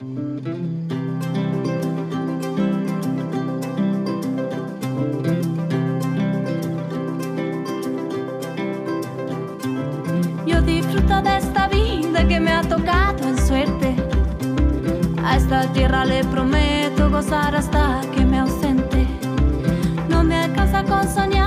Yo disfruto de esta vida que me ha tocado en suerte. A esta tierra le prometo gozar hasta que me ausente. No me alcanza con soñar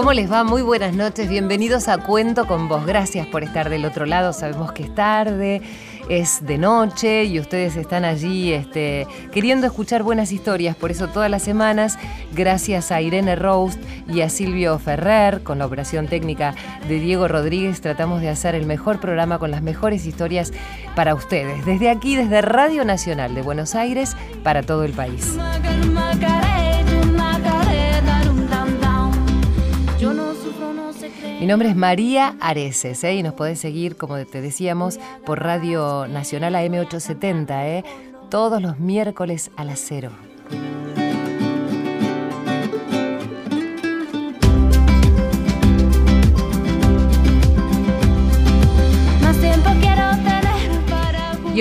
¿Cómo les va? Muy buenas noches, bienvenidos a Cuento con vos. Gracias por estar del otro lado, sabemos que es tarde, es de noche y ustedes están allí este, queriendo escuchar buenas historias, por eso todas las semanas, gracias a Irene Roast y a Silvio Ferrer, con la operación técnica de Diego Rodríguez, tratamos de hacer el mejor programa con las mejores historias para ustedes, desde aquí, desde Radio Nacional de Buenos Aires, para todo el país. Mi nombre es María Areces ¿eh? y nos podés seguir, como te decíamos, por Radio Nacional AM870, ¿eh? todos los miércoles a las 0.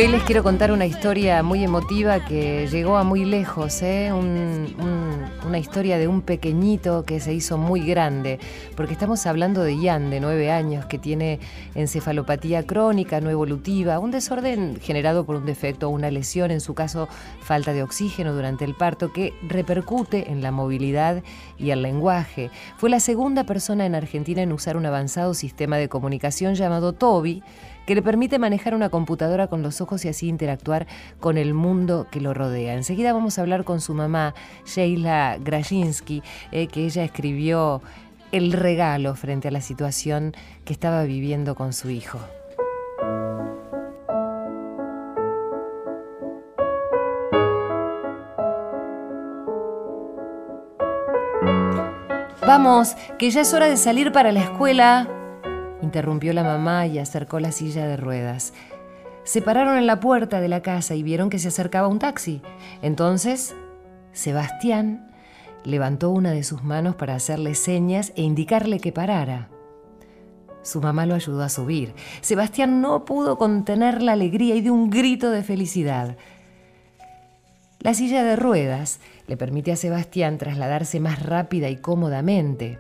Hoy les quiero contar una historia muy emotiva que llegó a muy lejos, ¿eh? Un- un- una historia de un pequeñito que se hizo muy grande, porque estamos hablando de Ian, de nueve años, que tiene encefalopatía crónica no evolutiva, un desorden generado por un defecto o una lesión, en su caso falta de oxígeno durante el parto, que repercute en la movilidad y el lenguaje. Fue la segunda persona en Argentina en usar un avanzado sistema de comunicación llamado Toby, que le permite manejar una computadora con los ojos y así interactuar con el mundo que lo rodea. Enseguida vamos a hablar con su mamá, Sheila Grajinski, eh, que ella escribió el regalo frente a la situación que estaba viviendo con su hijo. Vamos, que ya es hora de salir para la escuela, interrumpió la mamá y acercó la silla de ruedas. Se pararon en la puerta de la casa y vieron que se acercaba un taxi. Entonces, Sebastián levantó una de sus manos para hacerle señas e indicarle que parara. Su mamá lo ayudó a subir. Sebastián no pudo contener la alegría y dio un grito de felicidad. La silla de ruedas le permite a Sebastián trasladarse más rápida y cómodamente.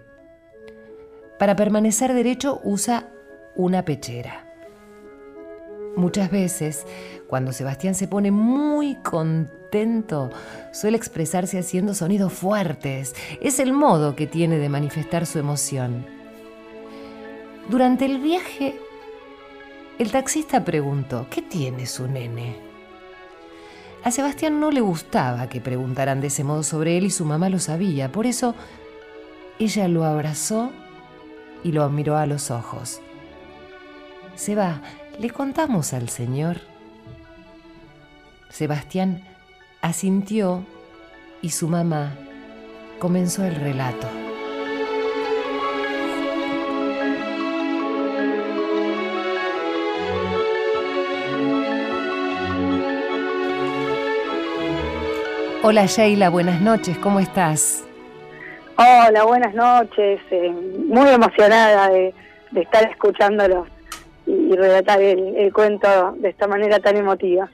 Para permanecer derecho usa una pechera. Muchas veces, cuando Sebastián se pone muy contento, suele expresarse haciendo sonidos fuertes. Es el modo que tiene de manifestar su emoción. Durante el viaje, el taxista preguntó, ¿qué tiene su nene? A Sebastián no le gustaba que preguntaran de ese modo sobre él y su mamá lo sabía. Por eso, ella lo abrazó y lo miró a los ojos. Seba, ¿le contamos al señor? Sebastián asintió y su mamá comenzó el relato. Hola Sheila, buenas noches, ¿cómo estás? Hola, buenas noches. eh, muy emocionada de, estar escuchándolos y, relatar el, el cuento de esta manera tan emotiva.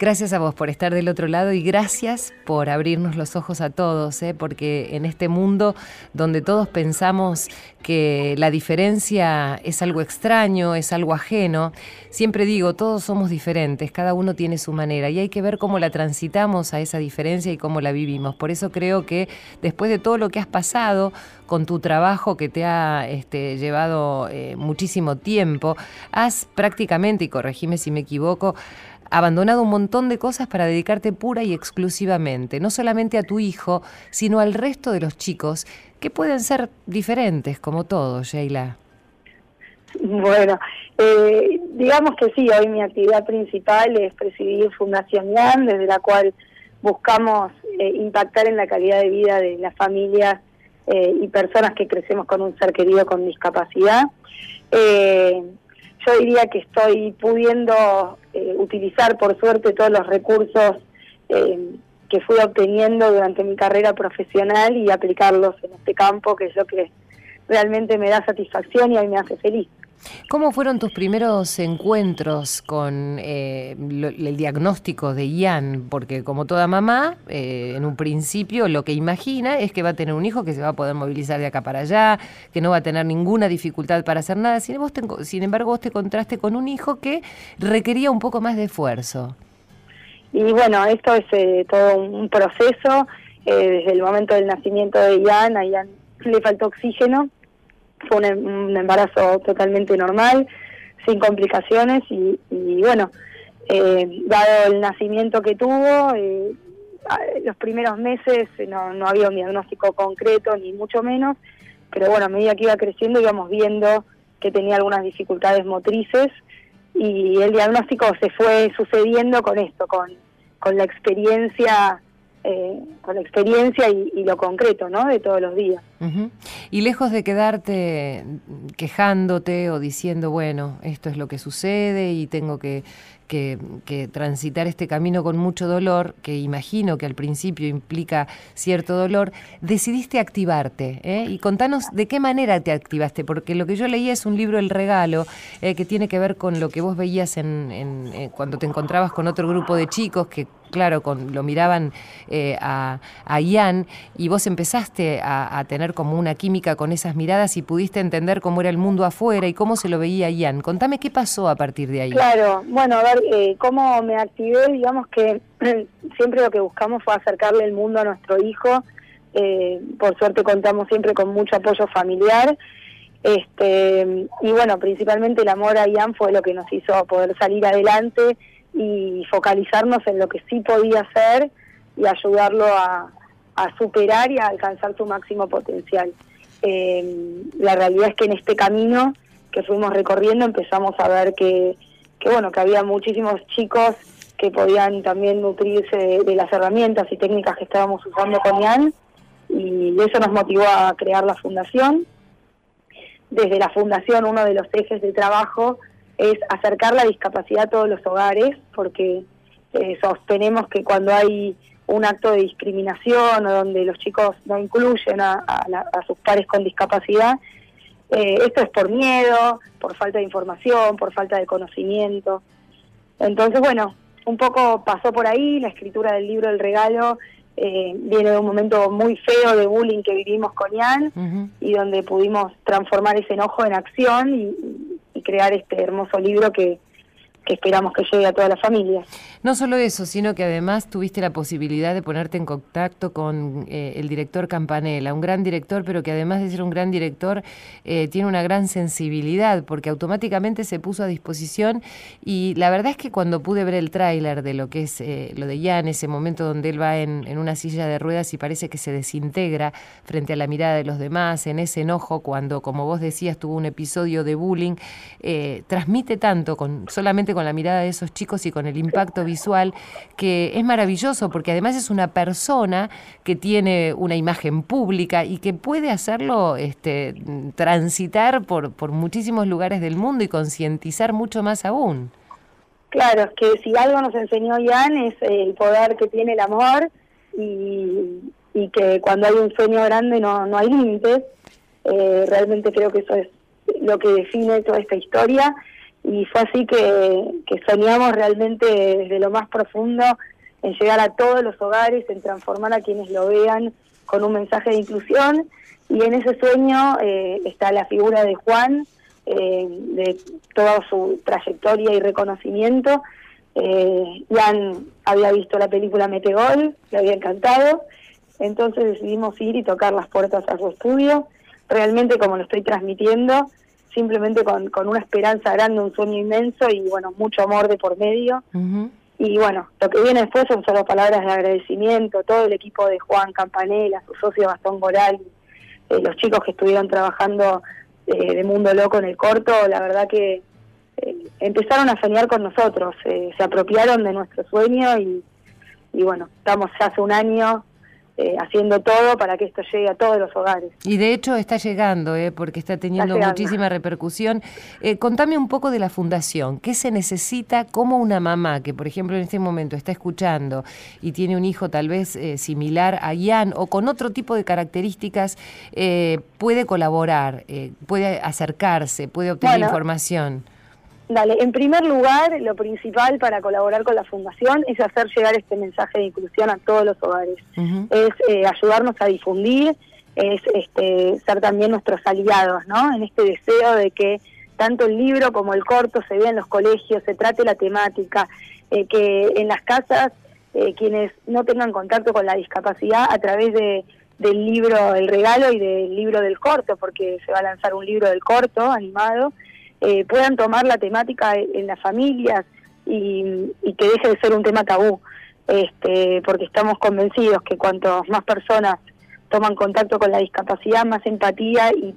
Gracias a vos por estar del otro lado y gracias por abrirnos los ojos a todos, ¿eh? porque en este mundo donde todos pensamos que la diferencia es algo extraño, es algo ajeno, siempre digo, todos somos diferentes, cada uno tiene su manera y hay que ver cómo la transitamos a esa diferencia y cómo la vivimos. Por eso creo que después de todo lo que has pasado con tu trabajo que te ha este, llevado eh, muchísimo tiempo, has prácticamente, y corregime si me equivoco, abandonado un montón de cosas para dedicarte pura y exclusivamente, no solamente a tu hijo, sino al resto de los chicos, que pueden ser diferentes, como todos, Sheila. Bueno, eh, digamos que sí, hoy mi actividad principal es presidir Fundación IAN, desde la cual buscamos eh, impactar en la calidad de vida de las familias eh, y personas que crecemos con un ser querido con discapacidad. Eh, yo diría que estoy pudiendo eh, utilizar por suerte todos los recursos eh, que fui obteniendo durante mi carrera profesional y aplicarlos en este campo, que es lo que realmente me da satisfacción y a mí me hace feliz. ¿Cómo fueron tus primeros encuentros con eh, el diagnóstico de Ian? Porque como toda mamá, eh, en un principio lo que imagina es que va a tener un hijo que se va a poder movilizar de acá para allá, que no va a tener ninguna dificultad para hacer nada. Sin, sin embargo, vos te encontraste con un hijo que requería un poco más de esfuerzo. Y bueno, esto es eh, todo un proceso. desde el momento del nacimiento de Ian, a Ian le faltó oxígeno fue em, un, embarazo totalmente normal, sin complicaciones y, bueno, eh, dado el nacimiento que tuvo, eh, los primeros meses no, no había un diagnóstico concreto ni mucho menos, pero bueno, a medida que iba creciendo íbamos viendo que tenía algunas dificultades motrices y el diagnóstico se fue sucediendo con esto, con, con la experiencia eh, con la experiencia y, lo concreto, ¿no? De todos los días. Y lejos de quedarte quejándote o diciendo, bueno, esto es lo que sucede y tengo que, que, transitar este camino con mucho dolor, que imagino que al principio implica cierto dolor, decidiste activarte. ¿eh? Y contanos de qué manera te activaste, porque lo que yo leía es un libro El Regalo, eh, que tiene que ver con lo que vos veías en, eh, cuando te encontrabas con otro grupo de chicos que claro, con, lo miraban a, a, Ian y vos empezaste a, tener como una química con esas miradas y pudiste entender cómo era el mundo afuera y cómo se lo veía Ian. Contame qué pasó a partir de ahí. Claro, bueno, a ver, eh, cómo me activé, digamos que siempre lo que buscamos fue acercarle el mundo a nuestro hijo. Eh, por suerte contamos siempre con mucho apoyo familiar. Este, y bueno, principalmente el amor a Ian fue lo que nos hizo poder salir adelante y focalizarnos en lo que sí podía hacer y ayudarlo a, superar y a alcanzar su máximo potencial. Eh, la realidad es que en este camino que fuimos recorriendo empezamos a ver que que bueno, que había muchísimos chicos que podían también nutrirse de, las herramientas y técnicas que estábamos usando con IAN y eso nos motivó a crear la fundación. Desde la fundación uno de los ejes de trabajo es acercar la discapacidad a todos los hogares porque eh, sostenemos que cuando hay un acto de discriminación o donde los chicos no incluyen a, a sus pares con discapacidad, eh, esto es por miedo, por falta de información, por falta de conocimiento. Entonces, bueno, un poco pasó por ahí, la escritura del libro El Regalo eh, viene de un momento muy feo de bullying que vivimos con Ian y donde pudimos transformar ese enojo en acción y crear este hermoso libro que, que esperamos que llegue a toda la familia. No solo eso, sino que además tuviste la posibilidad de ponerte en contacto con eh, el director Campanella, un gran director, pero que además de ser un gran director, eh, tiene una gran sensibilidad, porque automáticamente se puso a disposición y la verdad es que cuando pude ver el tráiler de lo que es eh, lo de Jan, ese momento donde él va en, en, una silla de ruedas y parece que se desintegra frente a la mirada de los demás, en ese enojo, cuando, como vos decías, tuvo un episodio de bullying, transmite tanto con solamente con la mirada de esos chicos y con el impacto visual, que es maravilloso porque además es una persona que tiene una imagen pública y que puede hacerlo este, transitar por, por muchísimos lugares del mundo y concientizar mucho más aún. Claro, es que si algo nos enseñó Jan es el poder que tiene el amor y, y que cuando hay un sueño grande no, no hay límites. Eh, realmente creo que eso es lo que define toda esta historia y fue así que, soñamos realmente desde lo más profundo en llegar a todos los hogares, en transformar a quienes lo vean con un mensaje de inclusión y en ese sueño eh, está la figura de Juan, eh, de toda su trayectoria y reconocimiento. Eh, Jan había visto la película Metegol, le había encantado, entonces decidimos ir y tocar las puertas a su estudio. Realmente como lo estoy transmitiendo, simplemente con, con una esperanza grande, un sueño inmenso y bueno, mucho amor de por medio. Y bueno, lo que viene después son solo palabras de agradecimiento, todo el equipo de Juan Campanella, su socio Gastón Moral, eh, los chicos que estuvieron trabajando eh, de Mundo Loco en el corto, la verdad que eh, empezaron a soñar con nosotros, se apropiaron de nuestro sueño y, y bueno, estamos ya hace un año eh, haciendo todo para que esto llegue a todos los hogares. Y de hecho está llegando, eh, porque está teniendo muchísima repercusión. Eh, contame un poco de la fundación. ¿Qué se necesita como una mamá que, por ejemplo, en este momento está escuchando y tiene un hijo tal vez eh, similar a Ian o con otro tipo de características, puede colaborar, puede acercarse, puede obtener información? Dale, en primer lugar, lo principal para colaborar con la Fundación es hacer llegar este mensaje de inclusión a todos los hogares. Es eh, ayudarnos a difundir, es este, ser también nuestros aliados, ¿no? En este deseo de que tanto el libro como el corto se vea en los colegios, se trate la temática, eh, que en las casas eh, quienes no tengan contacto con la discapacidad a través de del libro El Regalo y del libro del corto, porque se va a lanzar un libro del corto animado, eh, puedan tomar la temática en las familias y, que deje de ser un tema tabú, este, porque estamos convencidos que cuanto más personas toman contacto con la discapacidad, más empatía y,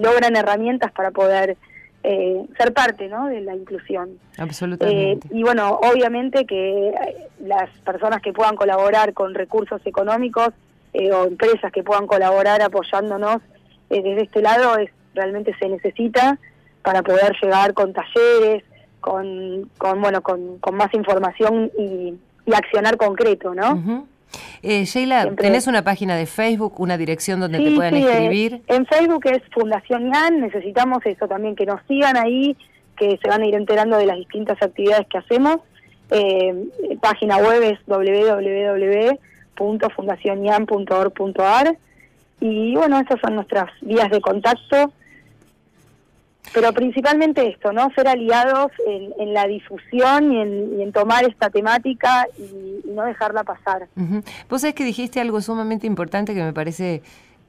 logran herramientas para poder eh, ser parte ¿no? de la inclusión. Absolutamente. Eh, y bueno, obviamente que las personas que puedan colaborar con recursos económicos o empresas que puedan colaborar apoyándonos desde este lado es realmente se necesita para poder llegar con talleres, con, con bueno, con, más información y, accionar concreto, ¿no? eh, Sheila, ¿tenés una página de Facebook, una dirección donde te puedan escribir? En Facebook es Fundación IAN, necesitamos eso también, que nos sigan ahí, que se van a ir enterando de las distintas actividades que hacemos. Eh, página web es www.fundacionian.org.ar y bueno, esas son nuestras vías de contacto pero principalmente esto, ¿no? Ser aliados en, la difusión y en, tomar esta temática y, no dejarla pasar. Vos sabés que dijiste algo sumamente importante que me parece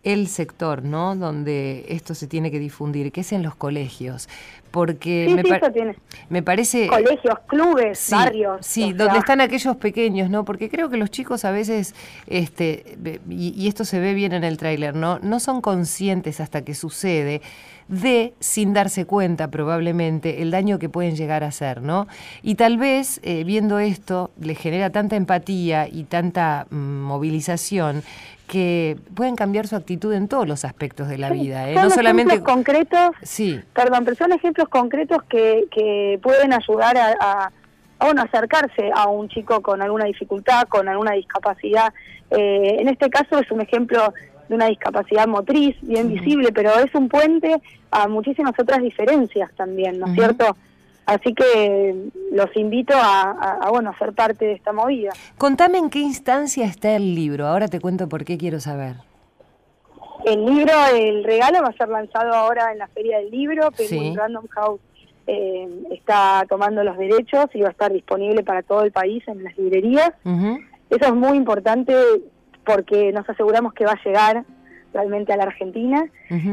el sector, ¿no? Donde esto se tiene que difundir, que es en los colegios. Porque me, me parece... Colegios, clubes, barrios. Sí, donde están aquellos pequeños, ¿no? Porque creo que los chicos a veces, este, y, y esto se ve bien en el tráiler, ¿no? No son conscientes hasta que sucede de, sin darse cuenta probablemente, el daño que pueden llegar a hacer, ¿no? Y tal vez eh, viendo esto les genera tanta empatía y tanta mm, movilización que pueden cambiar su actitud en todos los aspectos de la vida, ¿eh? no solamente concretos. Sí. Perdón, pero son ejemplos concretos que, que pueden ayudar a, acercarse a un chico con alguna dificultad, con alguna discapacidad. Eh, en este caso es un ejemplo de una discapacidad motriz bien visible, pero es un puente a muchísimas otras diferencias también, ¿no es cierto? Así que los invito a, bueno, a ser parte de esta movida. Contame en qué instancia está el libro, ahora te cuento por qué quiero saber. El libro, el regalo va a ser lanzado ahora en la Feria del Libro, pero Random House eh, está tomando los derechos y va a estar disponible para todo el país en las librerías. Eso es muy importante porque nos aseguramos que va a llegar realmente a la Argentina.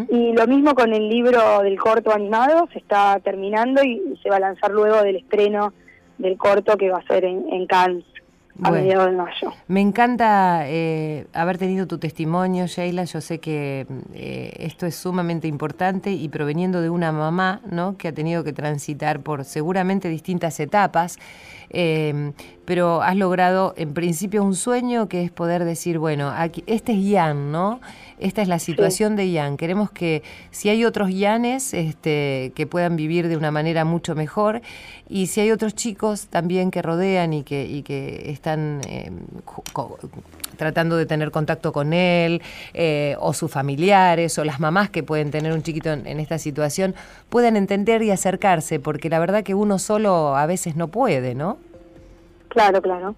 Y lo mismo con el libro del corto animado, se está terminando y, se va a lanzar luego del estreno del corto que va a ser en, en Cannes. A mediados de mayo. Me encanta eh, haber tenido tu testimonio, Sheila. Yo sé que eh, esto es sumamente importante y proveniendo de una mamá ¿no? que ha tenido que transitar por seguramente distintas etapas. Eh, pero has logrado en principio un sueño que es poder decir, bueno, aquí, este es Ian, ¿no? Esta es la situación de Ian. Queremos que si hay otros Ianes este, que puedan vivir de una manera mucho mejor y si hay otros chicos también que rodean y que, y que están em, tratando de tener contacto con él eh, o sus familiares o las mamás que pueden tener un chiquito en, en esta situación, puedan entender y acercarse, porque la verdad que uno solo a veces no puede, ¿no? Claro, claro.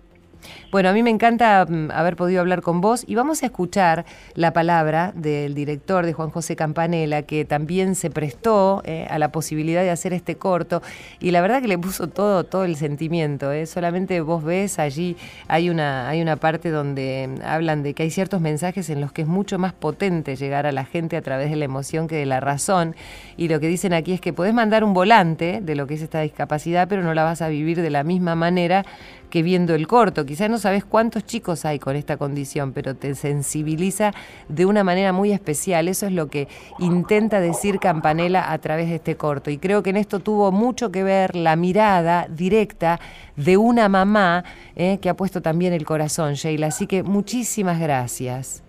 Bueno, a mí me encanta mm, haber podido hablar con vos y vamos a escuchar la palabra del director de Juan José Campanella, que también se prestó eh, a la posibilidad de hacer este corto y la verdad que le puso todo, todo el sentimiento. Eh. Solamente vos ves allí, hay una, hay una parte donde mm, hablan de que hay ciertos mensajes en los que es mucho más potente llegar a la gente a través de la emoción que de la razón y lo que dicen aquí es que podés mandar un volante de lo que es esta discapacidad, pero no la vas a vivir de la misma manera que viendo el corto. Quizás no sabes cuántos chicos hay con esta condición, pero te sensibiliza de una manera muy especial. Eso es lo que intenta decir Campanella a través de este corto. Y creo que en esto tuvo mucho que ver la mirada directa de una mamá eh, que ha puesto también el corazón, Sheila. Así que muchísimas gracias.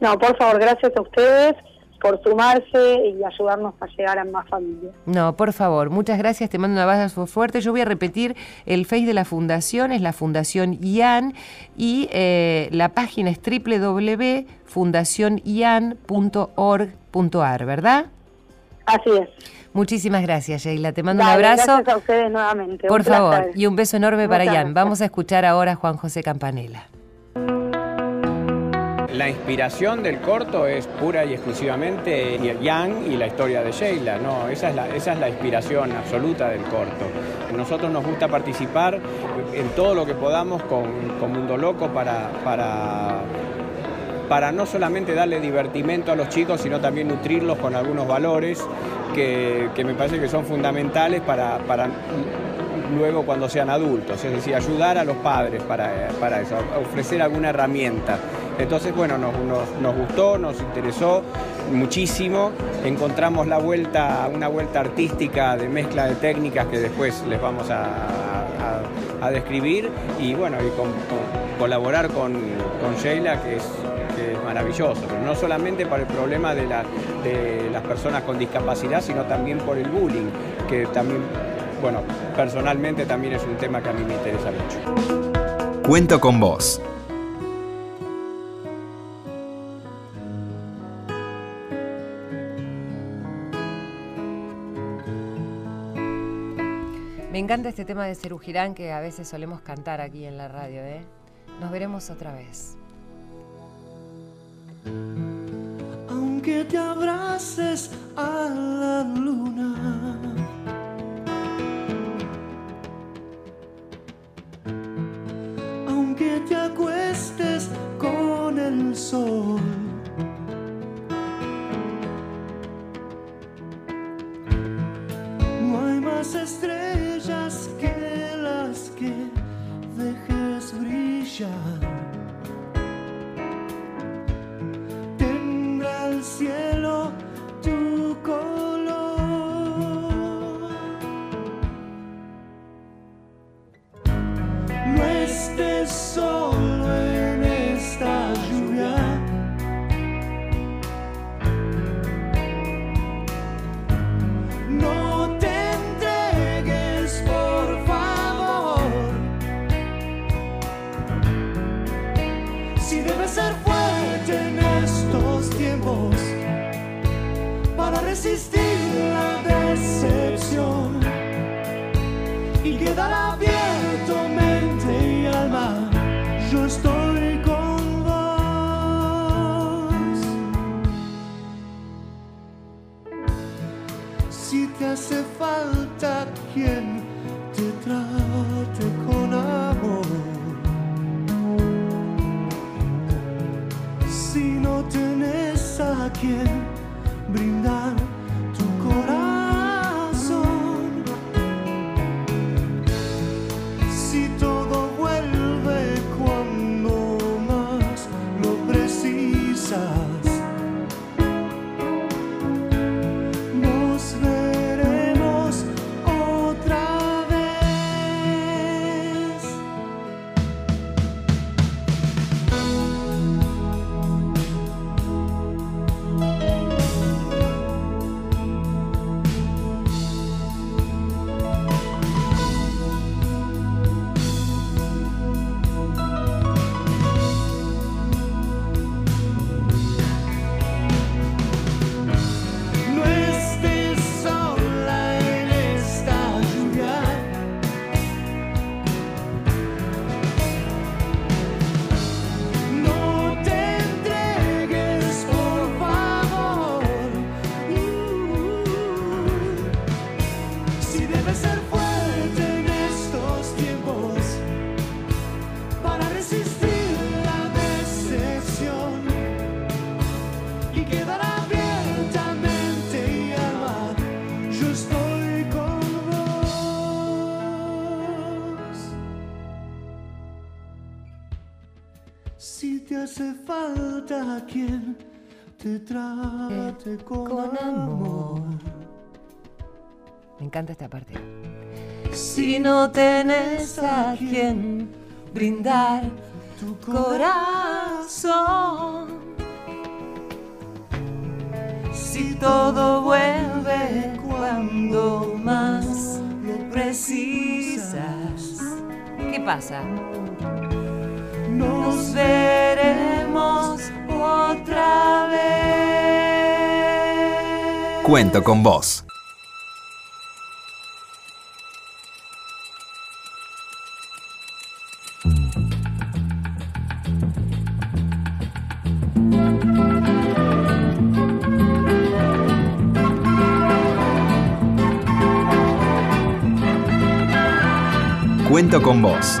No, por favor, gracias a ustedes por sumarse y ayudarnos a llegar a más familias. No, por favor, muchas gracias, te mando un abrazo fuerte. Yo voy a repetir el Face de la Fundación, es la Fundación IAN y eh, la página es www.fundacionian.org.ar, ¿verdad? Así es. Muchísimas gracias, Sheila. Te mando un abrazo. Gracias a ustedes nuevamente. Por favor, y un beso enorme para Ian. Vamos a escuchar ahora a Juan José Campanella. La inspiración del corto es pura y exclusivamente Yang y la historia de Sheila, no, esa es la, esa es la inspiración absoluta del corto. Nosotros nos gusta participar en todo lo que podamos con, Mundo Loco para, para, para no solamente darle divertimento a los chicos, sino también nutrirlos con algunos valores que, me parece que son fundamentales para, para luego cuando sean adultos, es decir, ayudar a los padres para, para eso, ofrecer alguna herramienta. Entonces, bueno, nos, gustó, nos interesó muchísimo. Encontramos la vuelta, una vuelta artística de mezcla de técnicas que después les vamos a, describir y bueno, y colaborar con, Sheila, que es, maravilloso, no solamente para el problema de, de las personas con discapacidad, sino también por el bullying, que también, bueno, personalmente también es un tema que a mí me interesa mucho. Cuento con vos encanta este tema de Cerú Girán que a veces solemos cantar aquí en la radio. ¿eh? Nos veremos otra vez. Aunque te abraces a la luna. Aunque te acuestes con el sol. No hay más estrellas Tendrá falta quien te trate con, con amor. amor. Me encanta esta parte. Si no tenés a quien brindar tu corazón. Si Todo vuelve cuando más lo precisas. ¿Qué pasa? Nos veremos otra vez. Cuento con vos. Cuento con vos,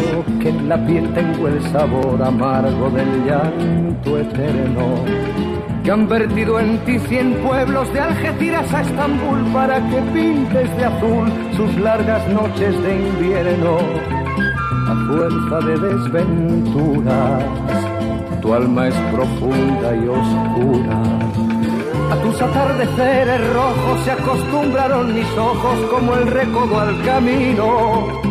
que en la piel tengo el sabor amargo del llanto eterno que han vertido en ti cien pueblos de Algeciras a Estambul para que pintes de azul sus largas noches de invierno. A fuerza de desventuras, tu alma es profunda y oscura. A tus atardeceres rojos se acostumbraron mis ojos como el recodo al camino.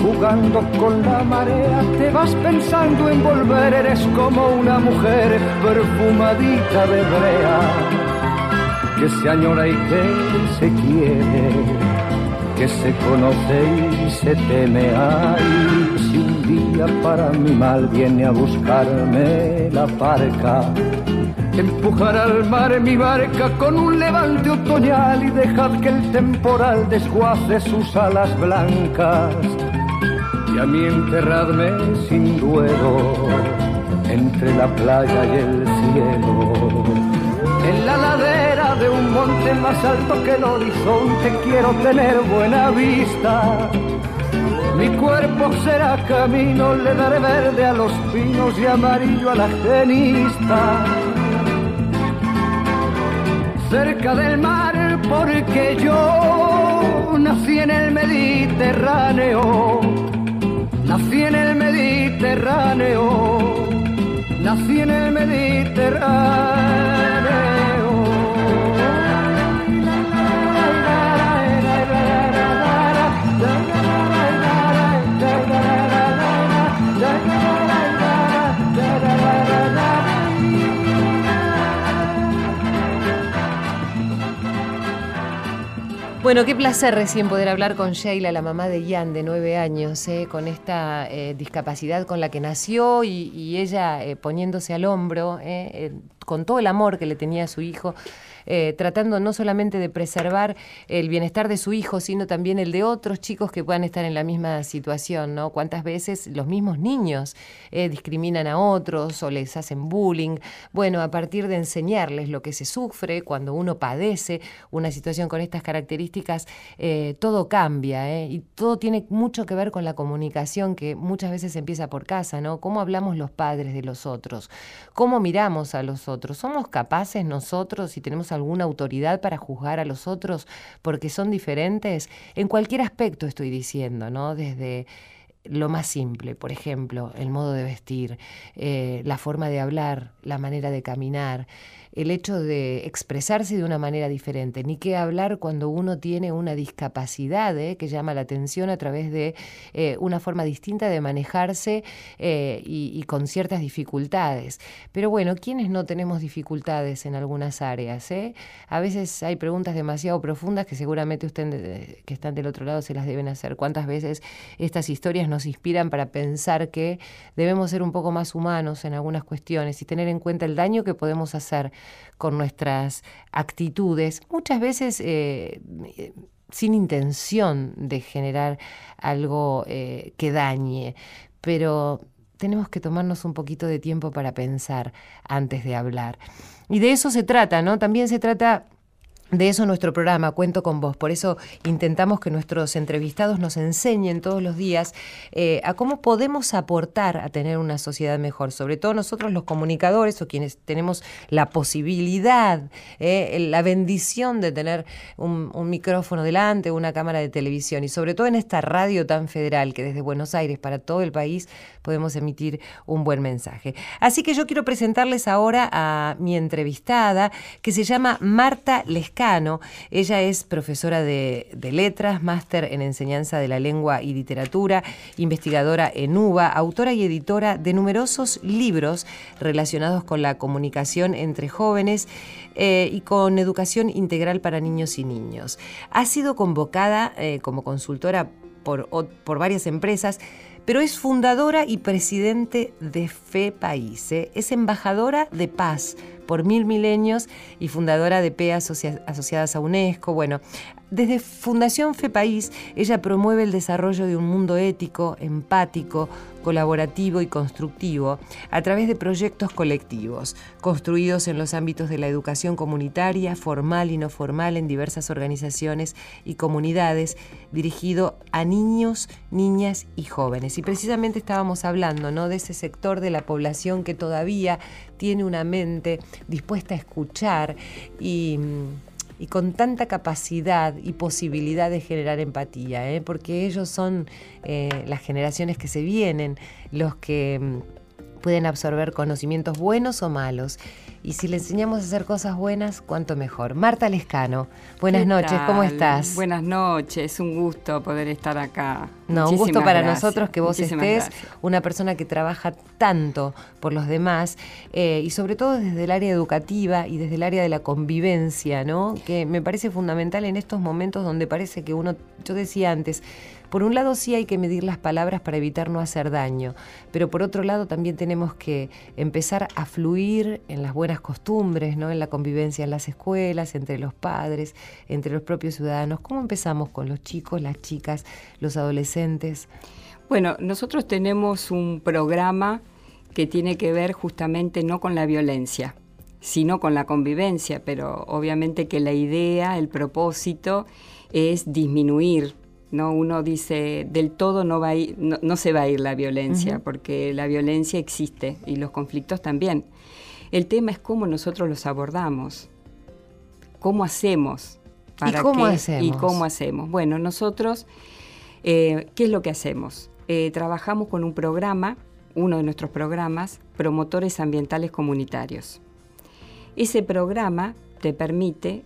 Jugando con la marea, te vas pensando en volver, eres como una mujer perfumadita de brea que se añora y que se quiere, que se conoce y se teme. Ay, si un día para mi mal viene a buscarme la parca, empujar al mar mi barca con un levante otoñal y dejad que el temporal desguace sus alas blancas. Y a mí enterradme sin duelo entre la playa y el cielo en la ladera de un monte más alto que el horizonte quiero tener buena vista. Mi cuerpo será camino, le daré verde a los pinos y amarillo a la genista. Cerca del mar, porque yo nací en el Mediterráneo, nací en el Mediterráneo, nací en el Mediterráneo. Bueno, qué placer recién poder hablar con Sheila, la mamá de Ian, de nueve años, eh, con esta eh, discapacidad con la que nació y, ella eh, poniéndose al hombro, con todo el amor que le tenía a su hijo, eh, tratando no solamente de preservar el bienestar de su hijo, sino también el de otros chicos que puedan estar en la misma situación, ¿no? Cuántas veces los mismos niños eh, discriminan a otros o les hacen bullying. Bueno, a partir de enseñarles lo que se sufre cuando uno padece una situación con estas características, eh, todo cambia, ¿eh? Y todo tiene mucho que ver con la comunicación que muchas veces empieza por casa, ¿no? ¿Cómo hablamos los padres de los otros? ¿Cómo miramos a los otros? ¿Somos capaces nosotros, si tenemos alguna autoridad para juzgar a los otros porque son diferentes? En cualquier aspecto estoy diciendo, ¿no? Desde lo más simple, por ejemplo, el modo de vestir, eh, la forma de hablar, la manera de caminar, el hecho de expresarse de una manera diferente, ni qué hablar cuando uno tiene una discapacidad ¿eh? que llama la atención a través de eh, una forma distinta de manejarse eh, y, con ciertas dificultades. Pero bueno, ¿quiénes no tenemos dificultades en algunas áreas? A veces hay preguntas demasiado profundas que seguramente ustedes que están del otro lado se las deben hacer. ¿Cuántas veces estas historias nos inspiran para pensar que debemos ser un poco más humanos en algunas cuestiones y tener en cuenta el daño que podemos hacer con nuestras actitudes, muchas veces eh, sin intención de generar algo eh, que dañe, pero tenemos que tomarnos un poquito de tiempo para pensar antes de hablar. Y de eso se trata, ¿no? También se trata de eso nuestro programa, Cuento con vos. Por eso intentamos que nuestros entrevistados nos enseñen todos los días eh, a cómo podemos aportar a tener una sociedad mejor. Sobre todo nosotros los comunicadores o quienes tenemos la posibilidad, eh, la bendición de tener un, un, micrófono delante, una cámara de televisión y sobre todo en esta radio tan federal que desde Buenos Aires para todo el país podemos emitir un buen mensaje. Así que yo quiero presentarles ahora a mi entrevistada que se llama Marta Ella es profesora de, letras, máster en enseñanza de la lengua y literatura, investigadora en UBA, autora y editora de numerosos libros relacionados con la comunicación entre jóvenes eh, y con educación integral para niños y niños. Ha sido convocada eh, como consultora por varias empresas pero es fundadora y presidente de Fe País. ¿eh? Es embajadora de paz por mil milenios y fundadora de PEA asociadas a UNESCO. Bueno, desde Fundación Fe País, ella promueve el desarrollo de un mundo ético, empático, colaborativo y constructivo a través de proyectos colectivos, construidos en los ámbitos de la educación comunitaria, formal y no formal, en diversas organizaciones y comunidades, dirigido a niños, niñas y jóvenes. Y precisamente estábamos hablando ¿no? de ese sector de la población que todavía tiene una mente dispuesta a escuchar y y con tanta capacidad y posibilidad de generar empatía, ¿eh? porque ellos son eh, las generaciones que se vienen, los que mm, pueden absorber conocimientos buenos o malos. Y si le enseñamos a hacer cosas buenas, cuánto mejor. Marta Lescano, buenas noches, ¿cómo estás? Buenas noches, un gusto poder estar acá. No, un gusto para nosotros que vos estés, una persona que trabaja tanto por los demás eh, y sobre todo desde el área educativa y desde el área de la convivencia, ¿no? Que me parece fundamental en estos momentos donde parece que uno, yo decía antes, por un lado sí hay que medir las palabras para evitar no hacer daño, pero por otro lado también tenemos que empezar a fluir en las buenas costumbres, ¿no? en la convivencia en las escuelas, entre los padres, entre los propios ciudadanos. ¿Cómo empezamos con los chicos, las chicas, los adolescentes? Bueno, nosotros tenemos un programa que tiene que ver justamente no con la violencia, sino con la convivencia, pero obviamente que la idea, el propósito es disminuir ¿no? Uno dice, del todo no, va no, se va a ir la violencia, porque la violencia existe y los conflictos también. El tema es cómo nosotros los abordamos, cómo hacemos. Para ¿Y cómo hacemos? Y cómo hacemos. Bueno, nosotros, eh, ¿qué es lo que hacemos? Eh, trabajamos con un programa, uno de nuestros programas, Promotores Ambientales Comunitarios. Ese programa te permite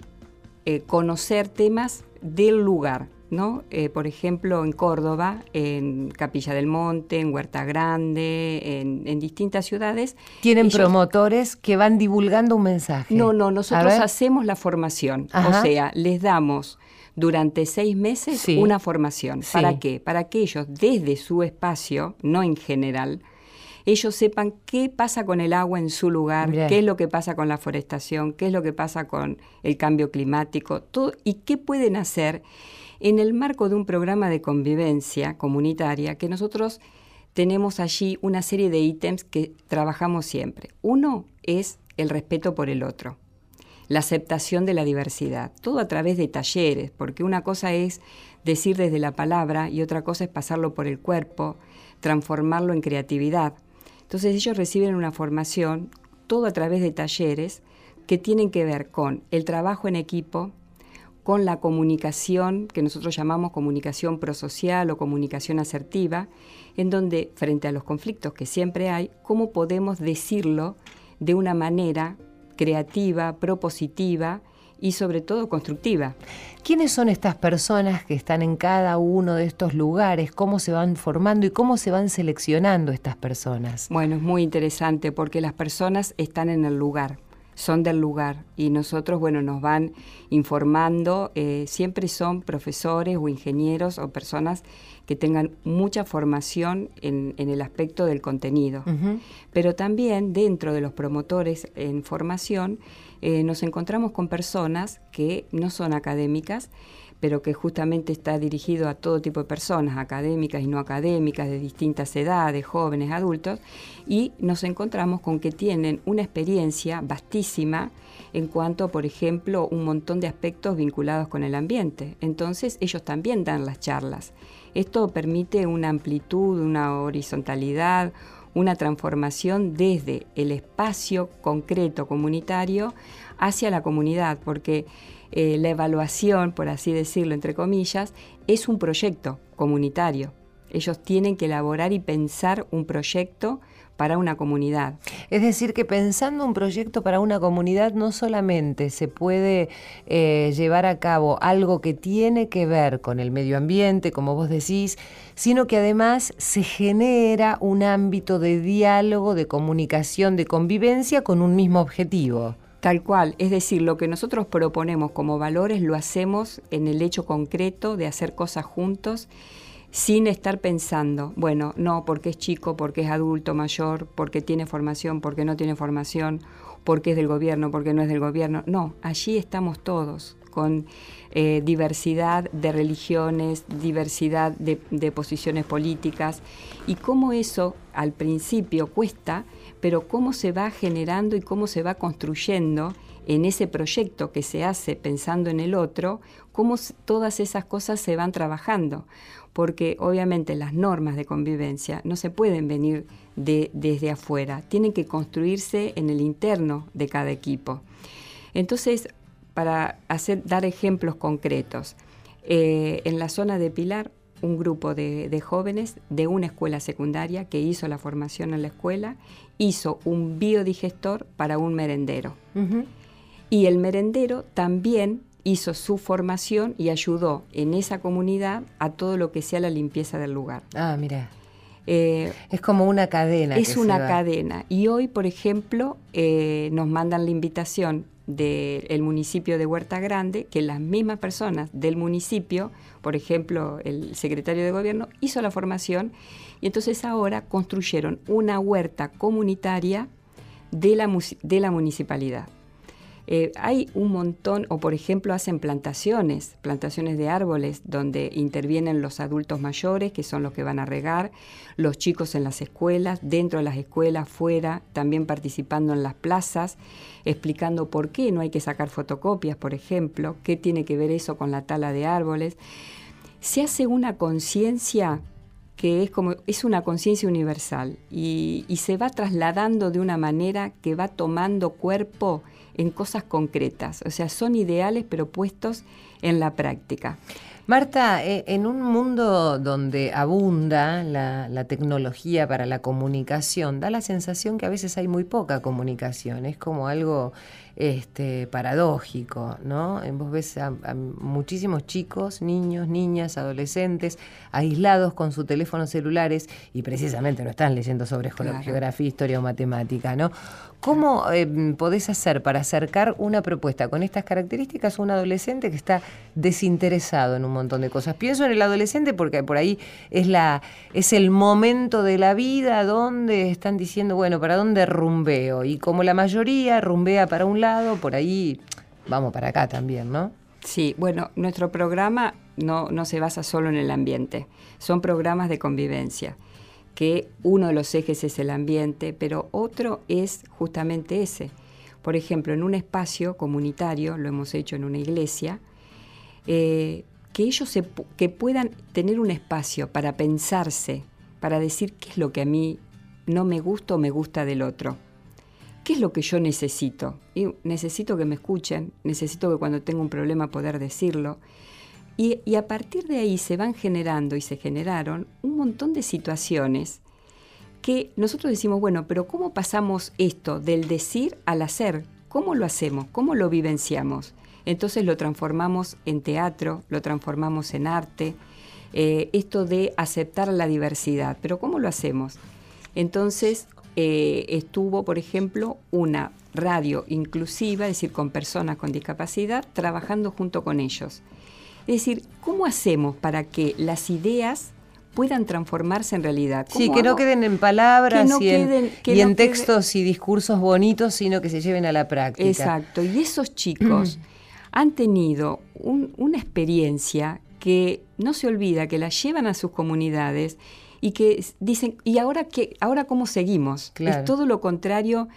eh, conocer temas del lugar, ¿no? Eh, por ejemplo, en Córdoba, en Capilla del Monte, en Huerta Grande, en, distintas ciudades. ¿Tienen promotores que van divulgando un mensaje? No, no, nosotros hacemos la formación. O sea, les damos durante seis meses una formación. ¿Para qué? Para que ellos, desde su espacio, no en general, ellos sepan qué pasa con el agua en su lugar, qué es lo que pasa con la forestación, qué es lo que pasa con el cambio climático, todo, y qué pueden hacer en el marco de un programa de convivencia comunitaria que nosotros tenemos allí una serie de ítems que trabajamos siempre. Uno es el respeto por el otro, la aceptación de la diversidad, todo a través de talleres, porque una cosa es decir desde la palabra y otra cosa es pasarlo por el cuerpo, transformarlo en creatividad. Entonces ellos reciben una formación, todo a través de talleres, que tienen que ver con el trabajo en equipo, con la comunicación que nosotros llamamos comunicación prosocial o comunicación asertiva, en donde frente a los conflictos que siempre hay, cómo podemos decirlo de una manera creativa, propositiva y sobre todo constructiva. ¿Quiénes son estas personas que están en cada uno de estos lugares? ¿Cómo se van formando y cómo se van seleccionando estas personas? Bueno, es muy interesante porque las personas están en el lugar son del lugar y nosotros, bueno, nos van informando, eh, siempre son profesores o ingenieros o personas que tengan mucha formación en, el aspecto del contenido. Pero también dentro de los promotores en formación eh, nos encontramos con personas que no son académicas, pero que justamente está dirigido a todo tipo de personas, académicas y no académicas, de distintas edades, jóvenes, adultos, y nos encontramos con que tienen una experiencia vastísima en cuanto, por ejemplo, un montón de aspectos vinculados con el ambiente. Entonces ellos también dan las charlas. Esto permite una amplitud, una horizontalidad, una transformación desde el espacio concreto comunitario hacia la comunidad, porque eh, la evaluación, por así decirlo, entre comillas, es un proyecto comunitario. Ellos tienen que elaborar y pensar un proyecto para una comunidad. Es decir, que pensando un proyecto para una comunidad no solamente se puede eh, llevar a cabo algo que tiene que ver con el medio ambiente, como vos decís, sino que además se genera un ámbito de diálogo, de comunicación, de convivencia con un mismo objetivo. Tal cual, es decir, lo que nosotros proponemos como valores lo hacemos en el hecho concreto de hacer cosas juntos sin estar pensando, bueno, no, porque es chico, porque es adulto mayor, porque tiene formación, porque no tiene formación, porque es del gobierno, porque no es del gobierno. No, allí estamos todos con eh, diversidad de religiones, diversidad de, de posiciones políticas y cómo eso al principio cuesta, pero cómo se va generando y cómo se va construyendo en ese proyecto que se hace pensando en el otro, cómo todas esas cosas se van trabajando. Porque obviamente las normas de convivencia no se pueden venir de, desde afuera, tienen que construirse en el interno de cada equipo. Entonces, para dar ejemplos concretos, eh, en la zona de Pilar un grupo de, jóvenes de una escuela secundaria que hizo la formación en la escuela, hizo un biodigestor para un merendero. Y el merendero también hizo su formación y ayudó en esa comunidad a todo lo que sea la limpieza del lugar. Ah, mira. Eh, es como una cadena. Es una cadena. Y hoy, por ejemplo, eh, nos mandan la invitación del municipio de Huerta Grande, que las mismas personas del municipio, por ejemplo, el secretario de gobierno, hizo la formación y entonces ahora construyeron una huerta comunitaria de la, de la municipalidad. Eh, hay un montón, o por ejemplo hacen plantaciones, plantaciones de árboles donde intervienen los adultos mayores, que son los que van a regar, los chicos en las escuelas, dentro de las escuelas, fuera, también participando en las plazas, explicando por qué no hay que sacar fotocopias, por ejemplo, qué tiene que ver eso con la tala de árboles. Se hace una conciencia que es como es una conciencia universal y, se va trasladando de una manera que va tomando cuerpo en cosas concretas, o sea, son ideales pero puestos en la práctica. Marta, eh, en un mundo donde abunda la, tecnología para la comunicación, da la sensación que a veces hay muy poca comunicación, es como algo este, paradójico, ¿no? Vos ves a, muchísimos chicos, niños, niñas, adolescentes, aislados con sus teléfonos celulares y precisamente no están leyendo sobre geografía, historia o matemática, ¿no? ¿Cómo eh, podés hacer para acercar una propuesta con estas características a un adolescente que está desinteresado en un montón de cosas? Pienso en el adolescente porque por ahí es, la, es el momento de la vida donde están diciendo, bueno, ¿para dónde rumbeo? Y como la mayoría rumbea para un lado, por ahí vamos para acá también, ¿no? Sí, bueno, nuestro programa no, no se basa solo en el ambiente, son programas de convivencia que uno de los ejes es el ambiente, pero otro es justamente ese. Por ejemplo, en un espacio comunitario, lo hemos hecho en una iglesia, eh, que ellos que puedan tener un espacio para pensarse, para decir qué es lo que a mí no me gusta o me gusta del otro. ¿Qué es lo que yo necesito? Y necesito que me escuchen, necesito que cuando tengo un problema poder decirlo, y, a partir de ahí se van generando y se generaron un montón de situaciones que nosotros decimos, bueno, pero ¿cómo pasamos esto del decir al hacer? ¿cómo lo hacemos? ¿Cómo lo vivenciamos? Entonces lo transformamos en teatro, lo transformamos en arte, eh, esto de aceptar la diversidad. Pero ¿cómo lo hacemos? Entonces eh, estuvo, por ejemplo, una radio inclusiva, es decir, con personas con discapacidad, trabajando junto con ellos. Es decir, ¿cómo hacemos para que las ideas puedan transformarse en realidad. Sí, que no queden en palabras y, en, textos y discursos bonitos, sino que se lleven a la práctica. Exacto, y esos chicos han tenido una experiencia que no se olvida, que la llevan a sus comunidades y que dicen, ¿y ahora qué? ¿Ahora cómo seguimos? Es todo lo contrario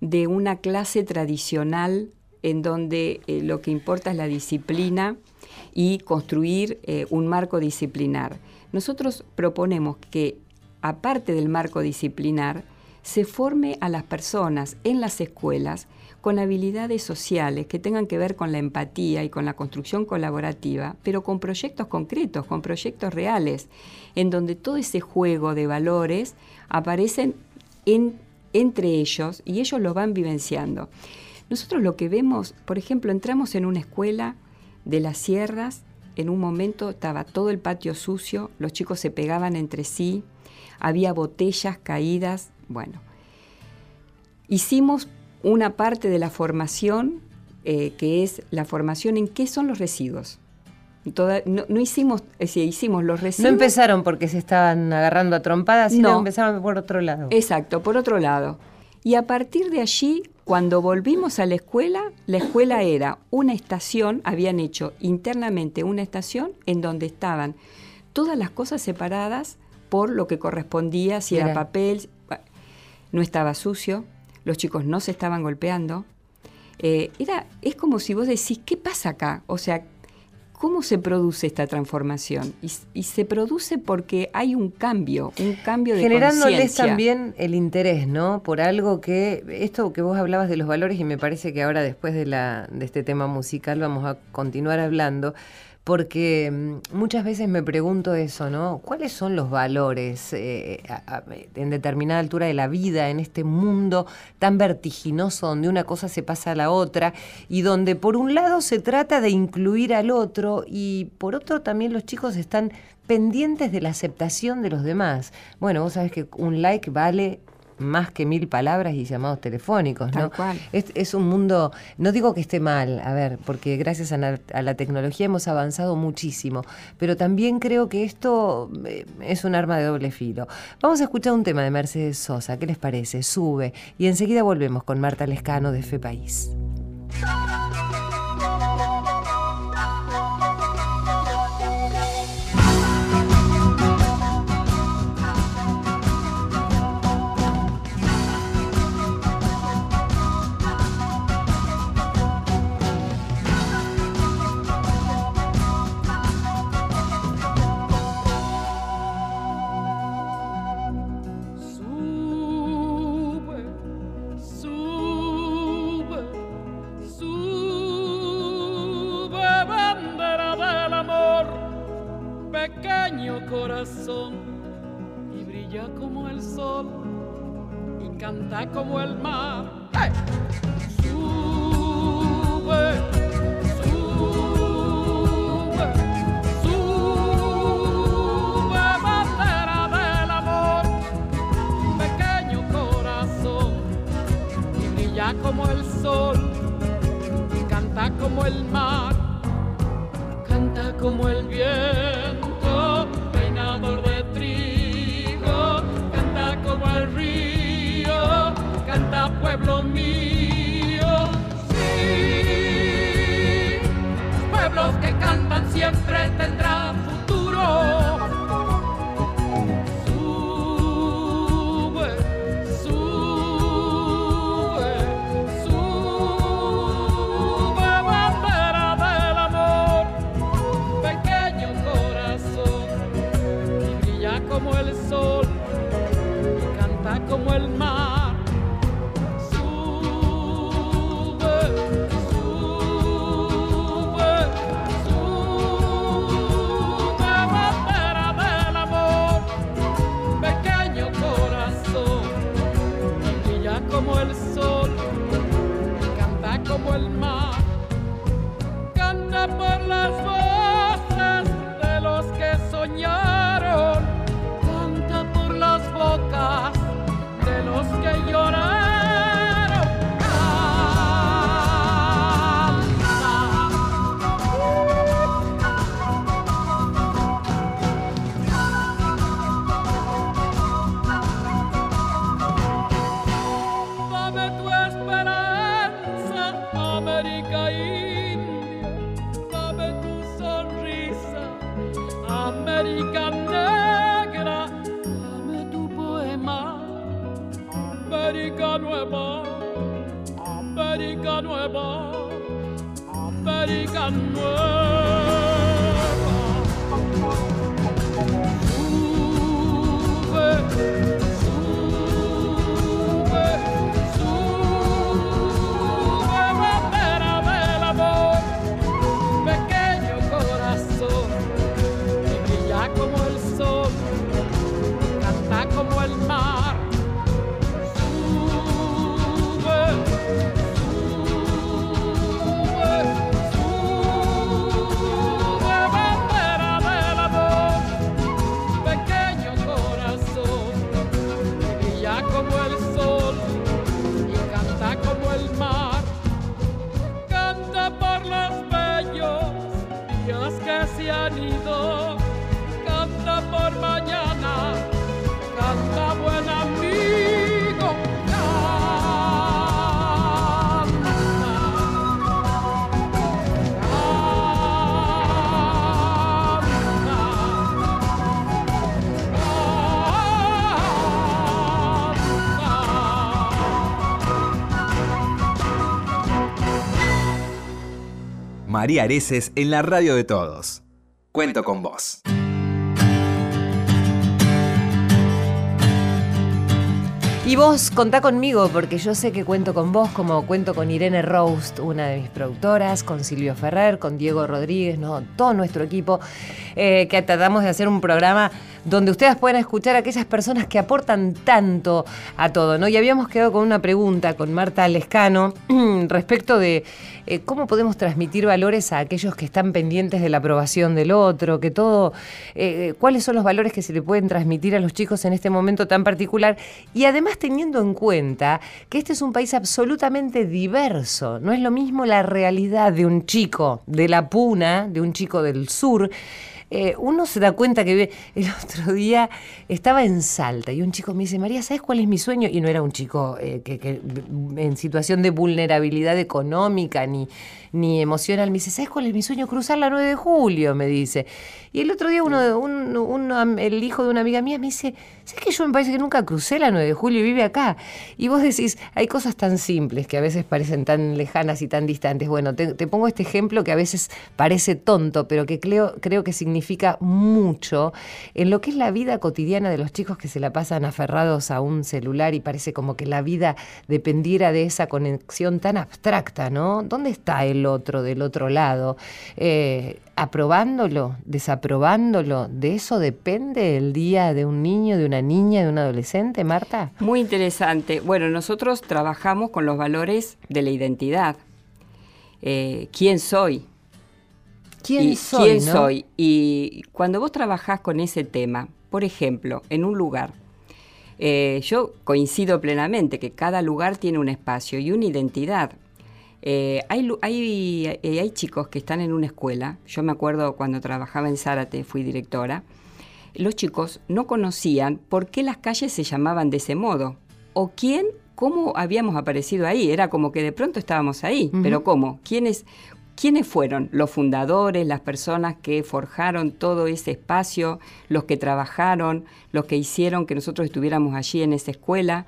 de una clase tradicional en donde eh, lo que importa es la disciplina y construir eh, un marco disciplinar. Nosotros proponemos que, aparte del marco disciplinar, se forme a las personas en las escuelas con habilidades sociales que tengan que ver con la empatía y con la construcción colaborativa, pero con proyectos concretos, con proyectos reales, en donde todo ese juego de valores aparecen entre ellos y ellos lo van vivenciando. Nosotros lo que vemos, por ejemplo, entramos en una escuela de las sierras en un momento estaba todo el patio sucio, los chicos se pegaban entre sí, había botellas caídas, bueno. Hicimos una parte de la formación, eh, que es la formación en qué son los residuos. no, hicimos, eh, hicimos los residuos. No empezaron porque se estaban agarrando a trompadas, sino empezaron por otro lado. Exacto, por otro lado. Y a partir de allí cuando volvimos a la escuela, la escuela era una estación, habían hecho internamente una estación en donde estaban todas las cosas separadas por lo que correspondía, si era, papel, no estaba sucio, los chicos no se estaban golpeando. Eh, era, es como si vos decís, ¿qué pasa acá? O sea, ¿Cómo se produce esta transformación? Y, se produce porque hay un cambio, un cambio de Generándoles también el interés, ¿no? Por algo que, esto que vos hablabas de los valores y me parece que ahora después de, la, de este tema musical vamos a continuar hablando, porque mm, muchas veces me pregunto eso, ¿no? ¿Cuáles son los valores eh, en determinada altura de la vida, en este mundo tan vertiginoso donde una cosa se pasa a la otra y donde por un lado se trata de incluir al otro y por otro también los chicos están pendientes de la aceptación de los demás? Bueno, vos sabés que un like vale más que mil palabras y llamados telefónicos, ¿no? Es, un mundo, no digo que esté mal, a ver, porque gracias a la, tecnología hemos avanzado muchísimo, pero también creo que esto eh, es un arma de doble filo. Vamos a escuchar un tema de Mercedes Sosa, ¿qué les parece? Sube, y enseguida volvemos con Marta Lescano de Fe País. Como el María Areces en la radio de todos. Cuento con vos. Y vos contá conmigo, porque yo sé que cuento con vos, como cuento con Irene Roast, una de mis productoras, con Silvio Ferrer, con Diego Rodríguez, ¿no? todo nuestro equipo, eh, que tratamos de hacer un programa donde ustedes puedan escuchar a aquellas personas que aportan tanto a todo, ¿no? Y habíamos quedado con una pregunta con Marta Lescano respecto de eh, cómo podemos transmitir valores a aquellos que están pendientes de la aprobación del otro, que todo, eh, cuáles son los valores que se le pueden transmitir a los chicos en este momento tan particular y además teniendo en cuenta que este es un país absolutamente diverso, no es lo mismo la realidad de un chico de la Puna, de un chico del sur, eh, uno se da cuenta que el otro día estaba en Salta y un chico me dice, María, ¿sabes cuál es mi sueño? Y no era un chico eh, que, en situación de vulnerabilidad económica ni, ni emocional. Me dice, ¿sabes cuál es mi sueño? Cruzar la 9 de julio, me dice. Y el otro día uno, un, el hijo de una amiga mía me dice, ¿sabes que yo me parece que nunca crucé la 9 de julio y vive acá? Y vos decís, hay cosas tan simples que a veces parecen tan lejanas y tan distantes. Bueno, te, pongo este ejemplo que a veces parece tonto, pero que creo, creo que significa mucho en lo que es la vida cotidiana de los chicos que se la pasan aferrados a un celular y parece como que la vida dependiera de esa conexión tan abstracta, ¿no? ¿Dónde está el otro del otro lado? Eh, aprobándolo, desaprobándolo, ¿de eso depende el día de un niño, de una niña, de un adolescente, Marta? Muy interesante. Bueno, nosotros trabajamos con los valores de la identidad. Eh, ¿Quién soy? ¿Quién soy? ¿Quién soy? Y cuando vos trabajás con ese tema, por ejemplo, en un lugar, eh, yo coincido plenamente que cada lugar tiene un espacio y una identidad. Eh, hay, hay, eh, hay, chicos que están en una escuela, yo me acuerdo cuando trabajaba en Zárate, fui directora, los chicos no conocían por qué las calles se llamaban de ese modo, o quién, cómo habíamos aparecido ahí, era como que de pronto estábamos ahí, pero ¿cómo? ¿Quiénes, ¿Quiénes fueron los fundadores, las personas que forjaron todo ese espacio, los que trabajaron, los que hicieron que nosotros estuviéramos allí en esa escuela?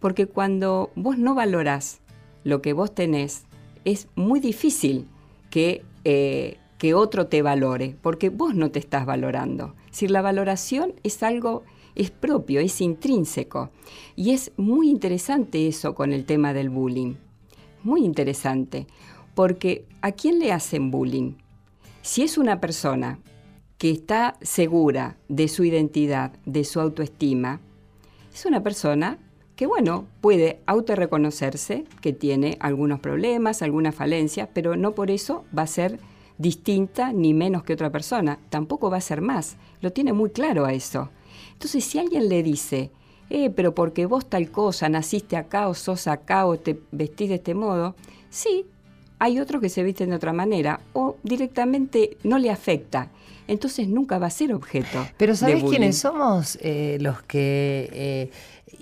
Porque cuando vos no valorás lo que vos tenés, es muy difícil que, eh, que otro te valore, porque vos no te estás valorando. Si la valoración es algo, es propio, es intrínseco. Y es muy interesante eso con el tema del bullying. Muy interesante, porque ¿a quién le hacen bullying? Si es una persona que está segura de su identidad, de su autoestima, es una persona que bueno, puede autorreconocerse que tiene algunos problemas, algunas falencias, pero no por eso va a ser distinta ni menos que otra persona, tampoco va a ser más, lo tiene muy claro a eso. Entonces, si alguien le dice, eh, pero porque vos tal cosa, naciste acá o sos acá o te vestís de este modo, sí, hay otros que se visten de otra manera o directamente no le afecta. Entonces nunca va a ser objeto. Pero ¿sabés quiénes somos eh, los que eh,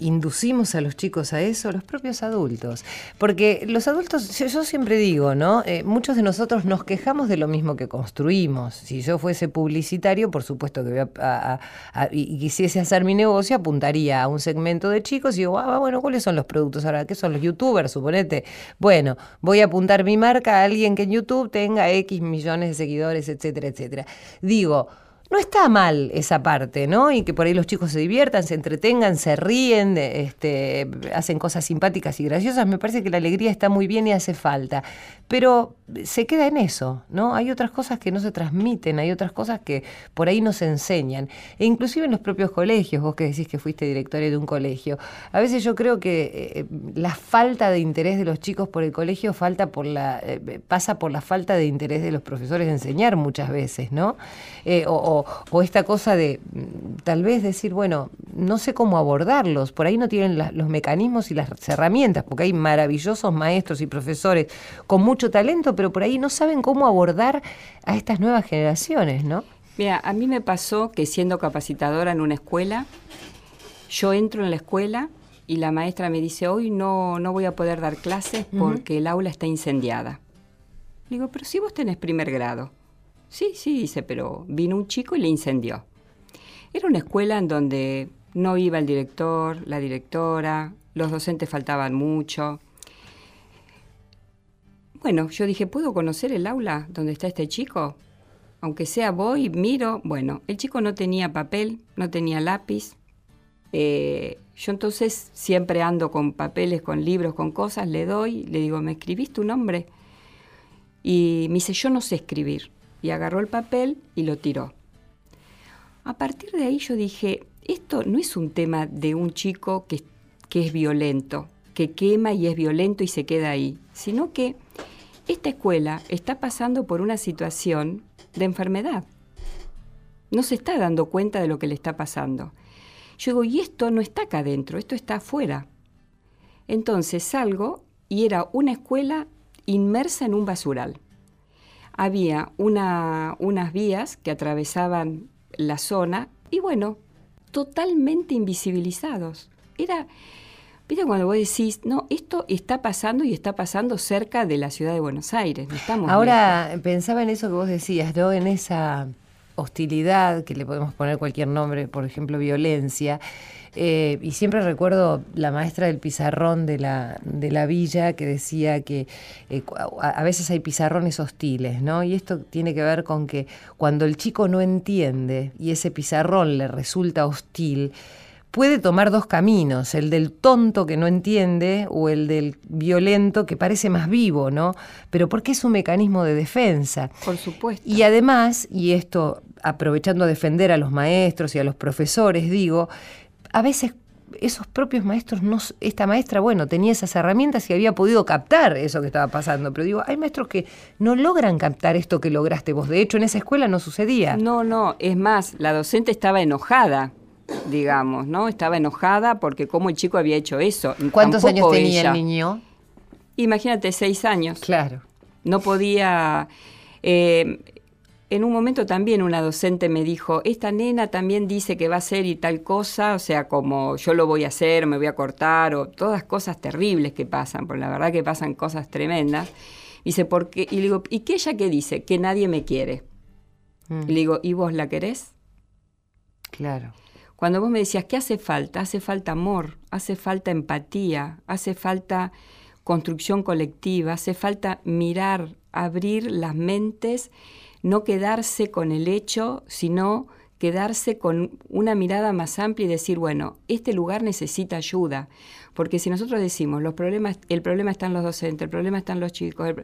inducimos a los chicos a eso, los propios adultos. Porque los adultos, yo, siempre digo, ¿no? Eh, muchos de nosotros nos quejamos de lo mismo que construimos. Si yo fuese publicitario, por supuesto que voy a, y quisiese hacer mi negocio, apuntaría a un segmento de chicos y digo, ah, bueno, ¿cuáles son los productos ahora? ¿Qué son los youtubers? Suponete. Bueno, voy a apuntar mi marca a alguien que en YouTube tenga X millones de seguidores, etcétera, etcétera. Digo, digo, no está mal esa parte, ¿no? Y que por ahí los chicos se diviertan, se entretengan, se ríen, este, hacen cosas simpáticas y graciosas. Me parece que la alegría está muy bien y hace falta. Pero se queda en eso, ¿no? Hay otras cosas que no se transmiten, hay otras cosas que por ahí no se enseñan. E inclusive en los propios colegios, vos que decís que fuiste directora de un colegio, a veces yo creo que eh, la falta de interés de los chicos por el colegio falta por la, eh, pasa por la falta de interés de los profesores de enseñar muchas veces, ¿no? Eh, o o, esta cosa de mm, tal vez decir, bueno, no sé cómo abordarlos, por ahí no tienen los mecanismos y las herramientas, porque hay maravillosos maestros y profesores con mucho talento, pero por ahí no saben cómo abordar a estas nuevas generaciones, ¿no? Mira, a mí me pasó que siendo capacitadora en una escuela, yo entro en la escuela y la maestra me dice, hoy no, no voy a poder dar clases porque el aula está incendiada. Digo, pero si vos tenés primer grado. Sí, sí, dice, pero vino un chico y le incendió. Era una escuela en donde no iba el director, la directora, los docentes faltaban mucho. Bueno, yo dije, ¿puedo conocer el aula donde está este chico? Aunque sea voy, miro. Bueno, el chico no tenía papel, no tenía lápiz. Eh, yo entonces siempre ando con papeles, con libros, con cosas, le doy, le digo, ¿me escribís tu nombre? Y me dice, yo no sé escribir y agarró el papel y lo tiró. A partir de ahí yo dije, esto no es un tema de un chico que, que es violento, que quema y es violento y se queda ahí, sino que esta escuela está pasando por una situación de enfermedad. No se está dando cuenta de lo que le está pasando. Yo digo, y esto no está acá adentro, esto está afuera. Entonces salgo y era una escuela inmersa en un basural había una, unas vías que atravesaban la zona y bueno, totalmente invisibilizados. Era, viste cuando vos decís, no, esto está pasando y está pasando cerca de la ciudad de Buenos Aires, no estamos Ahora pensaba en eso que vos decías, ¿no? En esa hostilidad, que le podemos poner cualquier nombre, por ejemplo, violencia, eh, y siempre recuerdo la maestra del pizarrón de la, de la villa que decía que eh, a, veces hay pizarrones hostiles, ¿no? Y esto tiene que ver con que cuando el chico no entiende y ese pizarrón le resulta hostil, puede tomar dos caminos, el del tonto que no entiende o el del violento que parece más vivo, ¿no? Pero porque es un mecanismo de defensa. Por supuesto. Y además, y esto aprovechando a defender a los maestros y a los profesores, digo, a veces esos propios maestros, no, esta maestra, bueno, tenía esas herramientas y había podido captar eso que estaba pasando, pero digo, hay maestros que no logran captar esto que lograste vos. De hecho, en esa escuela no sucedía. No, no, es más, la docente estaba enojada, digamos, ¿no? Estaba enojada porque cómo el chico había hecho eso. ¿Cuántos años tenía el niño? Imagínate, seis años. Claro. No podía... Eh, en un momento también una docente me dijo, esta nena también dice que va a hacer y tal cosa, o sea, como yo lo voy a hacer, me voy a cortar, o todas cosas terribles que pasan, porque la verdad que pasan cosas tremendas. Dice, ¿por qué? Y le digo, ¿y qué ella qué dice? Que nadie me quiere. Mm. Y le digo, ¿y vos la querés? Claro. Cuando vos me decías, ¿qué hace falta? Hace falta amor, hace falta empatía, hace falta construcción colectiva, hace falta mirar, abrir las mentes no quedarse con el hecho, sino quedarse con una mirada más amplia y decir, bueno, este lugar necesita ayuda. Porque si nosotros decimos, los problemas, el problema está en los docentes, el problema está en los chicos,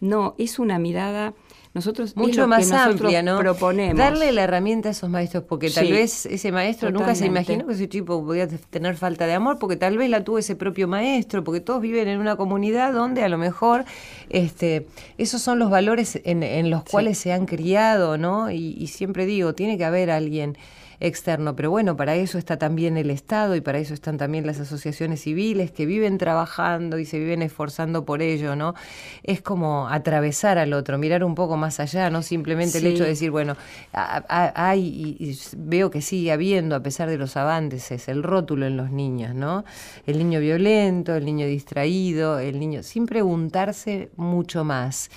no, es una mirada nosotros mucho más amplia, ¿no? Proponemos. Darle la herramienta a esos maestros, porque tal vez ese maestro nunca se imaginó que ese tipo podía tener falta de amor, porque tal vez la tuvo ese propio maestro, porque todos viven en una comunidad donde a lo mejor este, esos son los valores en, los cuales se han criado, ¿no? Y, y siempre digo, tiene que haber alguien externo. Pero bueno, para eso está también el Estado y para eso están también las asociaciones civiles que viven trabajando y se viven esforzando por ello, ¿no? Es como atravesar al otro, mirar un poco más allá, no simplemente el hecho de decir, bueno, hay, y veo que sigue habiendo, a pesar de los avances, el rótulo en los niños, ¿no? El niño violento, el niño distraído, el niño, sin preguntarse mucho más.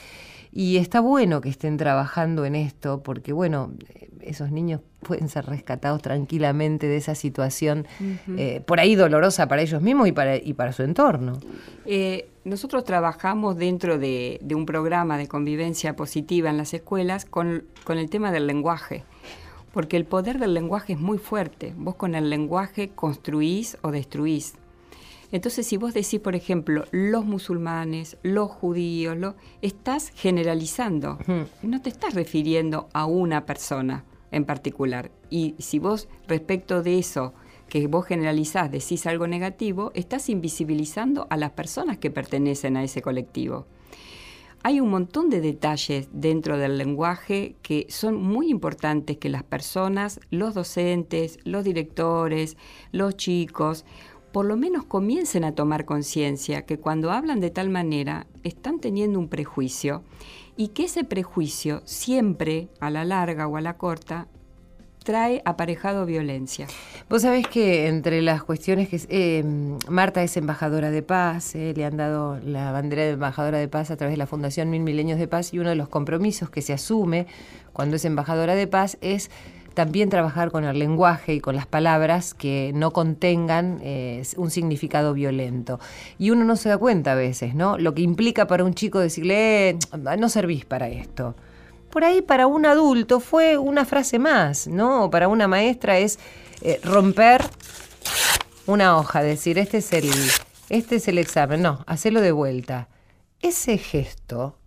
Y está bueno que estén trabajando en esto, porque bueno, esos niños pueden ser rescatados tranquilamente de esa situación, eh, por ahí dolorosa para ellos mismos y para, y para su entorno. Eh, nosotros trabajamos dentro de, un programa de convivencia positiva en las escuelas con, con el tema del lenguaje porque el poder del lenguaje es muy fuerte. Vos con el lenguaje construís o destruís. Entonces, si vos decís, por ejemplo, los musulmanes, los judíos, lo, estás generalizando. No te estás refiriendo a una persona en particular. Y si vos, respecto de eso que vos generalizás, decís algo negativo, estás invisibilizando a las personas que pertenecen a ese colectivo. Hay un montón de detalles dentro del lenguaje que son muy importantes que las personas, los docentes, los directores, los chicos, por lo menos comiencen a tomar conciencia que cuando hablan de tal manera están teniendo un prejuicio y que ese prejuicio siempre, a la larga o a la corta, trae aparejado violencia. Vos sabés que entre las cuestiones que... Eh, Marta es embajadora de paz, eh, le han dado la bandera de embajadora de paz a través de la Fundación Mil Milenios de Paz y uno de los compromisos que se asume cuando es embajadora de paz es también trabajar con el lenguaje y con las palabras que no contengan eh, un significado violento. Y uno no se da cuenta a veces, ¿no? Lo que implica para un chico decirle, no servís para esto por ahí para un adulto fue una frase más, ¿no? O para una maestra es eh, romper una hoja, decir, este es el, este es el examen, no, hacerlo de vuelta. Ese gesto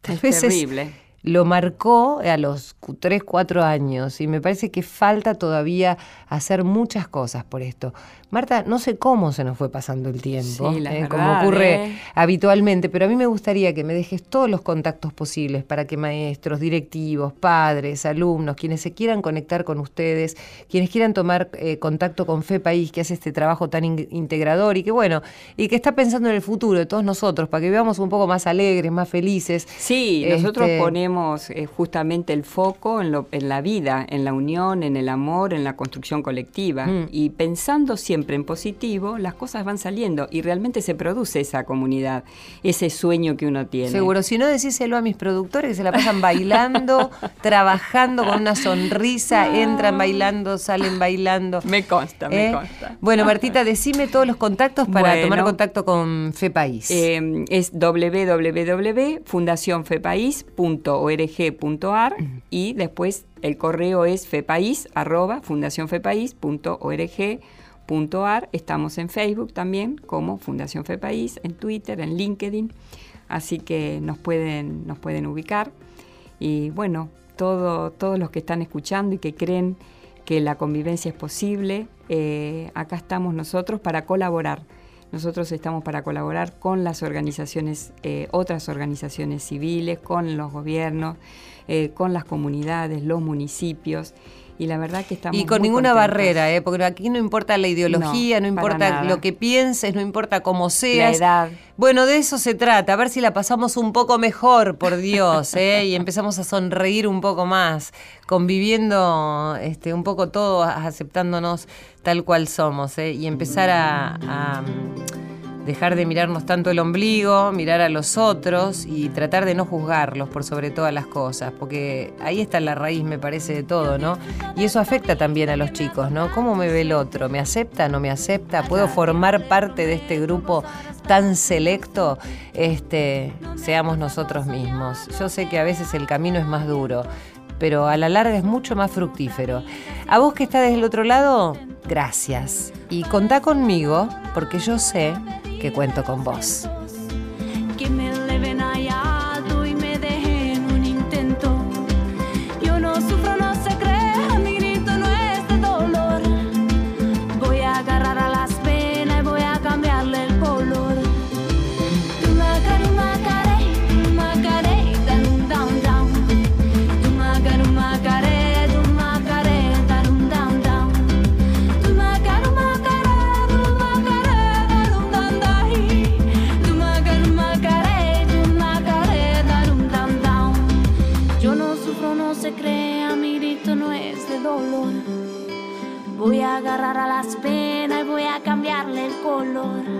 tal vez terrible lo marcó a los 3, 4 años y me parece que falta todavía hacer muchas cosas por esto. Marta, no sé cómo se nos fue pasando el tiempo, eh, como ocurre eh. habitualmente, pero a mí me gustaría que me dejes todos los contactos posibles para que maestros, directivos, padres, alumnos, quienes se quieran conectar con ustedes, quienes quieran tomar eh, contacto con Fe País, que hace este trabajo tan integrador y que bueno, y que está pensando en el futuro de todos nosotros, para que vivamos un poco más alegres, más felices. Sí, nosotros este, ponemos justamente el foco en, lo, en la vida, en la unión, en el amor, en la construcción colectiva, mm. y pensando siempre en positivo, las cosas van saliendo y realmente se produce esa comunidad, ese sueño que uno tiene. Seguro, si no decíselo a mis productores que se la pasan bailando, trabajando con una sonrisa, entran bailando, salen bailando. Me consta, me ¿Eh? consta. Bueno, Martita, decime todos los contactos para tomar contacto con FEPAIS. Eh, es www.fundacionfepaís.org.ar y después el correo es fepaís, Estamos en Facebook también como Fundación Fe País, en Twitter, en LinkedIn, así que nos pueden, nos pueden ubicar. Y bueno, todo, todos los que están escuchando y que creen que la convivencia es posible, eh, acá estamos nosotros para colaborar. Nosotros estamos para colaborar con las organizaciones, eh, otras organizaciones civiles, con los gobiernos, eh, con las comunidades, los municipios y la verdad que estamos y con ninguna barrera ¿eh? porque aquí no importa la ideología no, importa lo que pienses no importa cómo seas la edad bueno de eso se trata a ver si la pasamos un poco mejor por Dios ¿eh? y empezamos a sonreír un poco más conviviendo este un poco todos aceptándonos tal cual somos ¿eh? y empezar a dejar de mirarnos tanto el ombligo, mirar a los otros y tratar de no juzgarlos por sobre todas las cosas, porque ahí está la raíz, me parece, de todo, ¿no? Y eso afecta también a los chicos, ¿no? ¿Cómo me ve el otro? ¿Me acepta? ¿No me acepta? ¿Puedo formar parte de este grupo tan selecto? Este, seamos nosotros mismos. Yo sé que a veces el camino es más duro, pero a la larga es mucho más fructífero. A vos que estás del otro lado, gracias. Y contá conmigo, porque yo sé que cuento con vos. Voy a agarrar a las penas y voy a cambiarle el color.